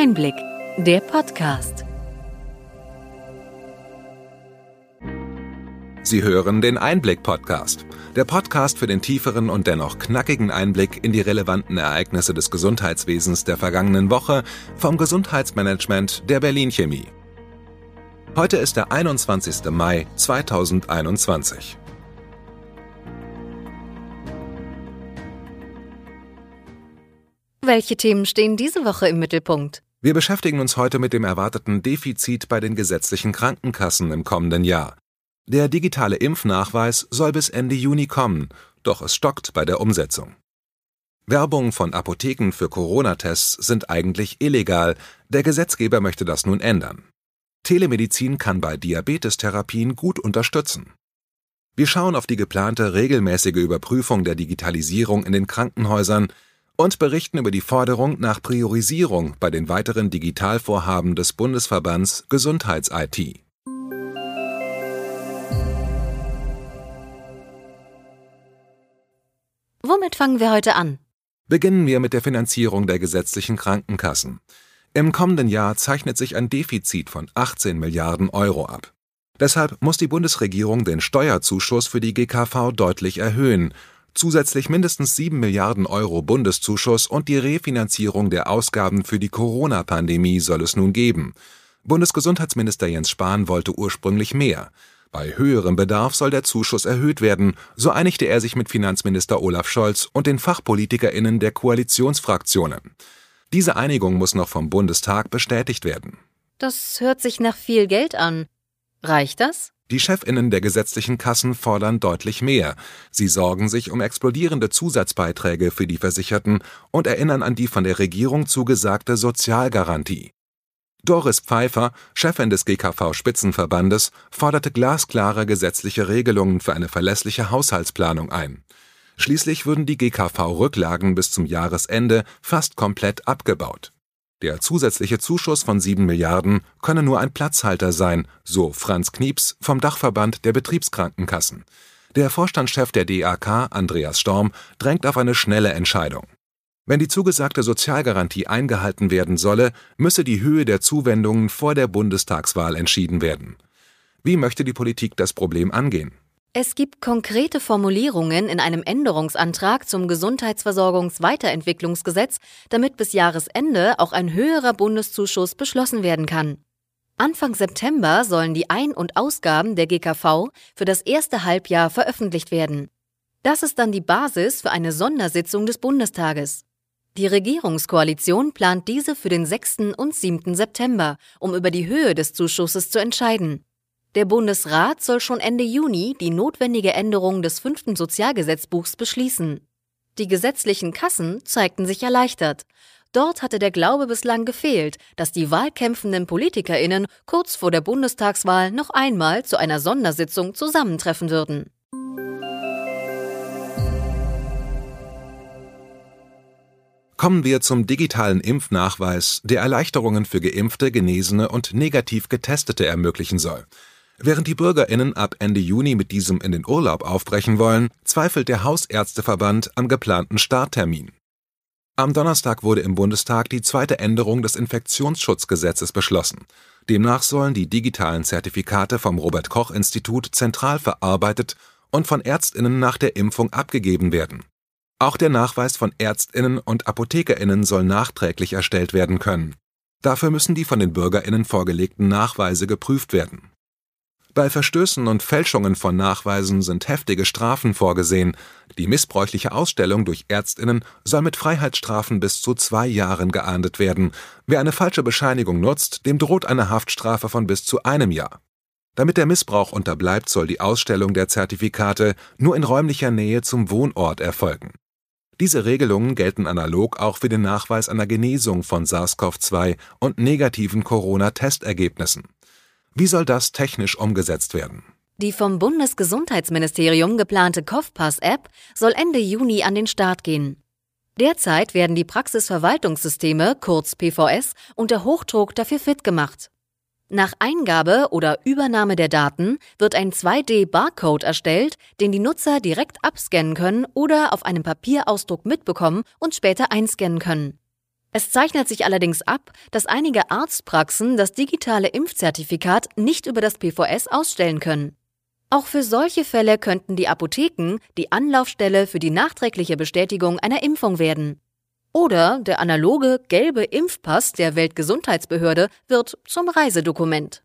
Einblick, der Podcast. Sie hören den Einblick-Podcast, der Podcast für den tieferen und dennoch knackigen Einblick in die relevanten Ereignisse des Gesundheitswesens der vergangenen Woche vom Gesundheitsmanagement der Berlin Chemie. Heute ist der 21. Mai 2021. Welche Themen stehen diese Woche im Mittelpunkt? Wir beschäftigen uns heute mit dem erwarteten Defizit bei den gesetzlichen Krankenkassen im kommenden Jahr. Der digitale Impfnachweis soll bis Ende Juni kommen, doch es stockt bei der Umsetzung. Werbung von Apotheken für Corona-Tests sind eigentlich illegal, der Gesetzgeber möchte das nun ändern. Telemedizin kann bei Diabetestherapien gut unterstützen. Wir schauen auf die geplante regelmäßige Überprüfung der Digitalisierung in den Krankenhäusern und berichten über die Forderung nach Priorisierung bei den weiteren Digitalvorhaben des Bundesverbands Gesundheits-IT. Womit fangen wir heute an? Beginnen wir mit der Finanzierung der gesetzlichen Krankenkassen. Im kommenden Jahr zeichnet sich ein Defizit von 18 Milliarden Euro ab. Deshalb muss die Bundesregierung den Steuerzuschuss für die GKV deutlich erhöhen, zusätzlich mindestens 7 Milliarden Euro Bundeszuschuss und die Refinanzierung der Ausgaben für die Corona-Pandemie soll es nun geben. Bundesgesundheitsminister Jens Spahn wollte ursprünglich mehr. Bei höherem Bedarf soll der Zuschuss erhöht werden, so einigte er sich mit Finanzminister Olaf Scholz und den FachpolitikerInnen der Koalitionsfraktionen. Diese Einigung muss noch vom Bundestag bestätigt werden. Das hört sich nach viel Geld an. Reicht das? Die Chefinnen der gesetzlichen Kassen fordern deutlich mehr. Sie sorgen sich um explodierende Zusatzbeiträge für die Versicherten und erinnern an die von der Regierung zugesagte Sozialgarantie. Doris Pfeiffer, Chefin des GKV Spitzenverbandes, forderte glasklare gesetzliche Regelungen für eine verlässliche Haushaltsplanung ein. Schließlich würden die GKV-Rücklagen bis zum Jahresende fast komplett abgebaut. Der zusätzliche Zuschuss von 7 Milliarden könne nur ein Platzhalter sein, so Franz Knieps vom Dachverband der Betriebskrankenkassen. Der Vorstandschef der DAK, Andreas Storm, drängt auf eine schnelle Entscheidung. Wenn die zugesagte Sozialgarantie eingehalten werden solle, müsse die Höhe der Zuwendungen vor der Bundestagswahl entschieden werden. Wie möchte die Politik das Problem angehen? Es gibt konkrete Formulierungen in einem Änderungsantrag zum Gesundheitsversorgungsweiterentwicklungsgesetz, damit bis Jahresende auch ein höherer Bundeszuschuss beschlossen werden kann. Anfang September sollen die Ein- und Ausgaben der GKV für das erste Halbjahr veröffentlicht werden. Das ist dann die Basis für eine Sondersitzung des Bundestages. Die Regierungskoalition plant diese für den 6. und 7. September, um über die Höhe des Zuschusses zu entscheiden. Der Bundesrat soll schon Ende Juni die notwendige Änderung des fünften Sozialgesetzbuchs beschließen. Die gesetzlichen Kassen zeigten sich erleichtert. Dort hatte der Glaube bislang gefehlt, dass die wahlkämpfenden PolitikerInnen kurz vor der Bundestagswahl noch einmal zu einer Sondersitzung zusammentreffen würden. Kommen wir zum digitalen Impfnachweis, der Erleichterungen für Geimpfte, Genesene und negativ Getestete ermöglichen soll. Während die BürgerInnen ab Ende Juni mit diesem in den Urlaub aufbrechen wollen, zweifelt der Hausärzteverband am geplanten Starttermin. Am Donnerstag wurde im Bundestag die zweite Änderung des Infektionsschutzgesetzes beschlossen. Demnach sollen die digitalen Zertifikate vom Robert Koch Institut zentral verarbeitet und von Ärztinnen nach der Impfung abgegeben werden. Auch der Nachweis von Ärztinnen und Apothekerinnen soll nachträglich erstellt werden können. Dafür müssen die von den Bürgerinnen vorgelegten Nachweise geprüft werden. Bei Verstößen und Fälschungen von Nachweisen sind heftige Strafen vorgesehen. Die missbräuchliche Ausstellung durch Ärztinnen soll mit Freiheitsstrafen bis zu zwei Jahren geahndet werden. Wer eine falsche Bescheinigung nutzt, dem droht eine Haftstrafe von bis zu einem Jahr. Damit der Missbrauch unterbleibt, soll die Ausstellung der Zertifikate nur in räumlicher Nähe zum Wohnort erfolgen. Diese Regelungen gelten analog auch für den Nachweis einer Genesung von SARS-CoV-2 und negativen Corona-Testergebnissen. Wie soll das technisch umgesetzt werden? Die vom Bundesgesundheitsministerium geplante COVPass-App soll Ende Juni an den Start gehen. Derzeit werden die Praxisverwaltungssysteme, kurz PVS, unter Hochdruck dafür fit gemacht. Nach Eingabe oder Übernahme der Daten wird ein 2D-Barcode erstellt, den die Nutzer direkt abscannen können oder auf einem Papierausdruck mitbekommen und später einscannen können. Es zeichnet sich allerdings ab, dass einige Arztpraxen das digitale Impfzertifikat nicht über das PVS ausstellen können. Auch für solche Fälle könnten die Apotheken die Anlaufstelle für die nachträgliche Bestätigung einer Impfung werden. Oder der analoge gelbe Impfpass der Weltgesundheitsbehörde wird zum Reisedokument.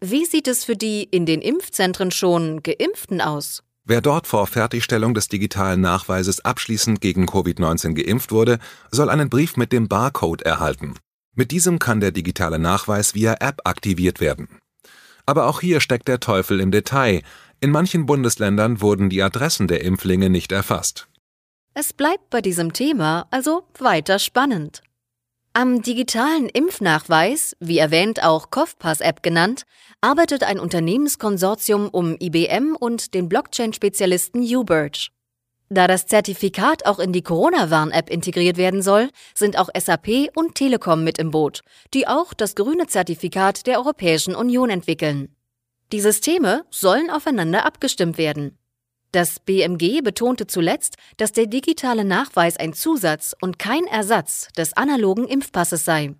Wie sieht es für die in den Impfzentren schon geimpften aus? Wer dort vor Fertigstellung des digitalen Nachweises abschließend gegen Covid-19 geimpft wurde, soll einen Brief mit dem Barcode erhalten. Mit diesem kann der digitale Nachweis via App aktiviert werden. Aber auch hier steckt der Teufel im Detail. In manchen Bundesländern wurden die Adressen der Impflinge nicht erfasst. Es bleibt bei diesem Thema also weiter spannend. Am digitalen Impfnachweis, wie erwähnt auch Kopfpass-App genannt, arbeitet ein Unternehmenskonsortium um IBM und den Blockchain-Spezialisten Uberge. Da das Zertifikat auch in die Corona-Warn-App integriert werden soll, sind auch SAP und Telekom mit im Boot, die auch das grüne Zertifikat der Europäischen Union entwickeln. Die Systeme sollen aufeinander abgestimmt werden. Das BMG betonte zuletzt, dass der digitale Nachweis ein Zusatz und kein Ersatz des analogen Impfpasses sei.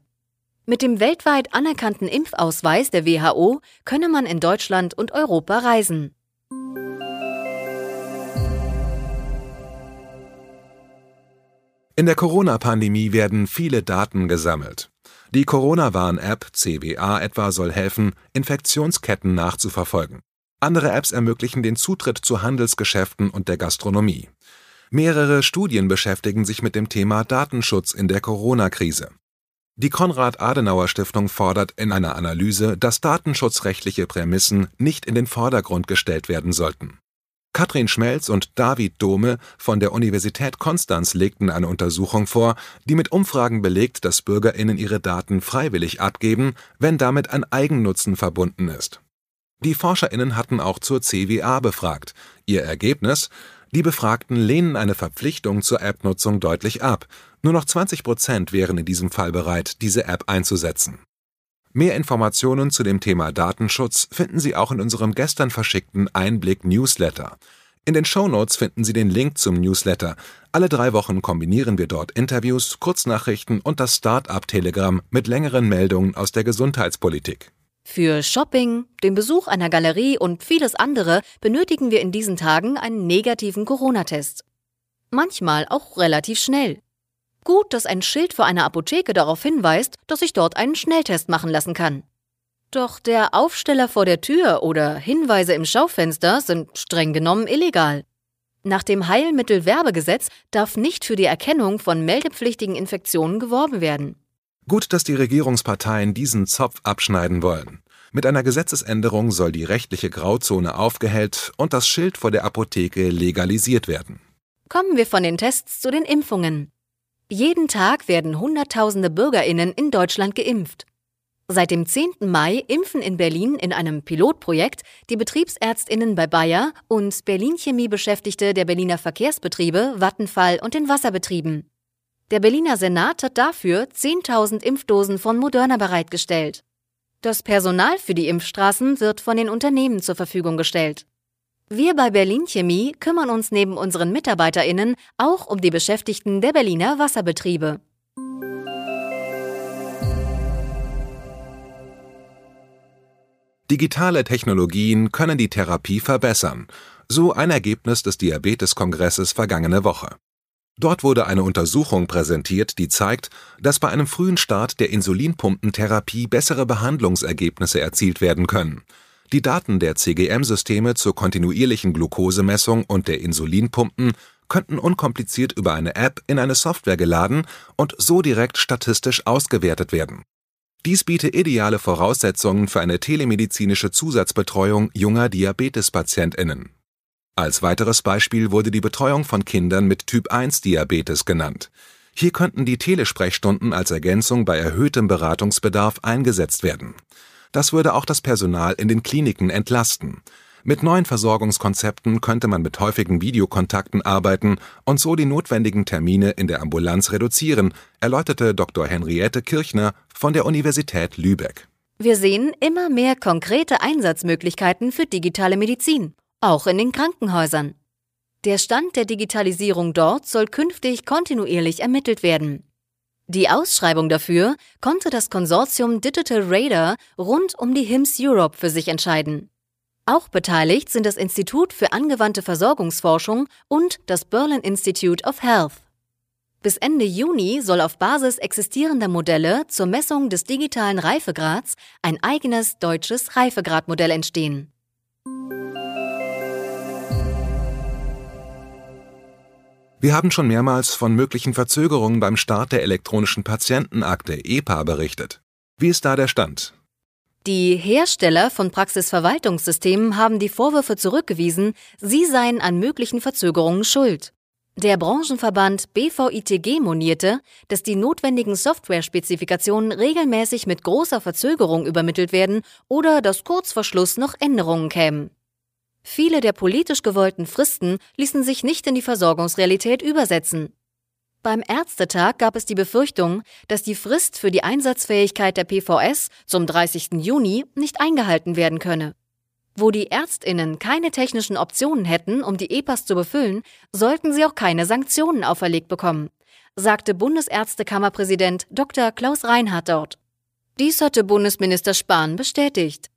Mit dem weltweit anerkannten Impfausweis der WHO könne man in Deutschland und Europa reisen. In der Corona-Pandemie werden viele Daten gesammelt. Die Corona-Warn-App CWA etwa soll helfen, Infektionsketten nachzuverfolgen. Andere Apps ermöglichen den Zutritt zu Handelsgeschäften und der Gastronomie. Mehrere Studien beschäftigen sich mit dem Thema Datenschutz in der Corona-Krise. Die Konrad-Adenauer-Stiftung fordert in einer Analyse, dass datenschutzrechtliche Prämissen nicht in den Vordergrund gestellt werden sollten. Katrin Schmelz und David Dome von der Universität Konstanz legten eine Untersuchung vor, die mit Umfragen belegt, dass Bürgerinnen ihre Daten freiwillig abgeben, wenn damit ein Eigennutzen verbunden ist. Die ForscherInnen hatten auch zur CWA befragt. Ihr Ergebnis? Die Befragten lehnen eine Verpflichtung zur App-Nutzung deutlich ab. Nur noch 20 Prozent wären in diesem Fall bereit, diese App einzusetzen. Mehr Informationen zu dem Thema Datenschutz finden Sie auch in unserem gestern verschickten Einblick-Newsletter. In den Shownotes finden Sie den Link zum Newsletter. Alle drei Wochen kombinieren wir dort Interviews, Kurznachrichten und das Start-up-Telegramm mit längeren Meldungen aus der Gesundheitspolitik. Für Shopping, den Besuch einer Galerie und vieles andere benötigen wir in diesen Tagen einen negativen Corona-Test. Manchmal auch relativ schnell. Gut, dass ein Schild vor einer Apotheke darauf hinweist, dass ich dort einen Schnelltest machen lassen kann. Doch der Aufsteller vor der Tür oder Hinweise im Schaufenster sind streng genommen illegal. Nach dem Heilmittelwerbegesetz darf nicht für die Erkennung von meldepflichtigen Infektionen geworben werden. Gut, dass die Regierungsparteien diesen Zopf abschneiden wollen. Mit einer Gesetzesänderung soll die rechtliche Grauzone aufgehellt und das Schild vor der Apotheke legalisiert werden. Kommen wir von den Tests zu den Impfungen. Jeden Tag werden Hunderttausende Bürgerinnen in Deutschland geimpft. Seit dem 10. Mai impfen in Berlin in einem Pilotprojekt die Betriebsärztinnen bei Bayer und Berlin Chemie Beschäftigte der Berliner Verkehrsbetriebe, Vattenfall und den Wasserbetrieben. Der Berliner Senat hat dafür 10.000 Impfdosen von Moderna bereitgestellt. Das Personal für die Impfstraßen wird von den Unternehmen zur Verfügung gestellt. Wir bei Berlin Chemie kümmern uns neben unseren MitarbeiterInnen auch um die Beschäftigten der Berliner Wasserbetriebe. Digitale Technologien können die Therapie verbessern. So ein Ergebnis des Diabeteskongresses vergangene Woche. Dort wurde eine Untersuchung präsentiert, die zeigt, dass bei einem frühen Start der Insulinpumpentherapie bessere Behandlungsergebnisse erzielt werden können. Die Daten der CGM-Systeme zur kontinuierlichen Glukosemessung und der Insulinpumpen könnten unkompliziert über eine App in eine Software geladen und so direkt statistisch ausgewertet werden. Dies biete ideale Voraussetzungen für eine telemedizinische Zusatzbetreuung junger Diabetespatientinnen als weiteres Beispiel wurde die Betreuung von Kindern mit Typ-1-Diabetes genannt. Hier könnten die Telesprechstunden als Ergänzung bei erhöhtem Beratungsbedarf eingesetzt werden. Das würde auch das Personal in den Kliniken entlasten. Mit neuen Versorgungskonzepten könnte man mit häufigen Videokontakten arbeiten und so die notwendigen Termine in der Ambulanz reduzieren, erläuterte Dr. Henriette Kirchner von der Universität Lübeck. Wir sehen immer mehr konkrete Einsatzmöglichkeiten für digitale Medizin auch in den Krankenhäusern. Der Stand der Digitalisierung dort soll künftig kontinuierlich ermittelt werden. Die Ausschreibung dafür konnte das Konsortium Digital Radar rund um die HIMSS Europe für sich entscheiden. Auch beteiligt sind das Institut für angewandte Versorgungsforschung und das Berlin Institute of Health. Bis Ende Juni soll auf Basis existierender Modelle zur Messung des digitalen Reifegrads ein eigenes deutsches Reifegradmodell entstehen. Wir haben schon mehrmals von möglichen Verzögerungen beim Start der elektronischen Patientenakte EPA berichtet. Wie ist da der Stand? Die Hersteller von Praxisverwaltungssystemen haben die Vorwürfe zurückgewiesen, sie seien an möglichen Verzögerungen schuld. Der Branchenverband BVITG monierte, dass die notwendigen Software-Spezifikationen regelmäßig mit großer Verzögerung übermittelt werden oder dass kurz vor Schluss noch Änderungen kämen. Viele der politisch gewollten Fristen ließen sich nicht in die Versorgungsrealität übersetzen. Beim Ärztetag gab es die Befürchtung, dass die Frist für die Einsatzfähigkeit der PVS zum 30. Juni nicht eingehalten werden könne. Wo die Ärztinnen keine technischen Optionen hätten, um die EPAs zu befüllen, sollten sie auch keine Sanktionen auferlegt bekommen, sagte Bundesärztekammerpräsident Dr. Klaus Reinhardt dort. Dies hatte Bundesminister Spahn bestätigt.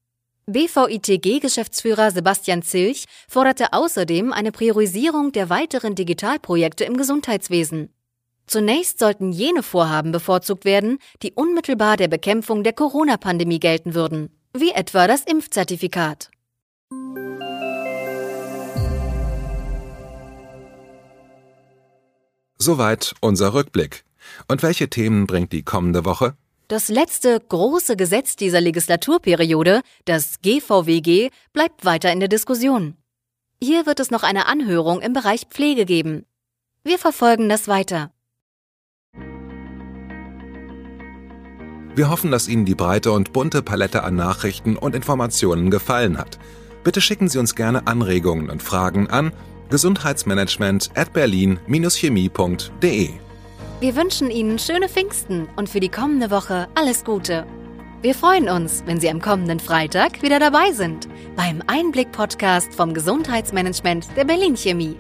BVITG-Geschäftsführer Sebastian Zilch forderte außerdem eine Priorisierung der weiteren Digitalprojekte im Gesundheitswesen. Zunächst sollten jene Vorhaben bevorzugt werden, die unmittelbar der Bekämpfung der Corona-Pandemie gelten würden, wie etwa das Impfzertifikat. Soweit unser Rückblick. Und welche Themen bringt die kommende Woche? Das letzte große Gesetz dieser Legislaturperiode, das GVWG, bleibt weiter in der Diskussion. Hier wird es noch eine Anhörung im Bereich Pflege geben. Wir verfolgen das weiter. Wir hoffen, dass Ihnen die breite und bunte Palette an Nachrichten und Informationen gefallen hat. Bitte schicken Sie uns gerne Anregungen und Fragen an gesundheitsmanagement at berlin-chemie.de. Wir wünschen Ihnen schöne Pfingsten und für die kommende Woche alles Gute. Wir freuen uns, wenn Sie am kommenden Freitag wieder dabei sind beim Einblick-Podcast vom Gesundheitsmanagement der Berlin Chemie.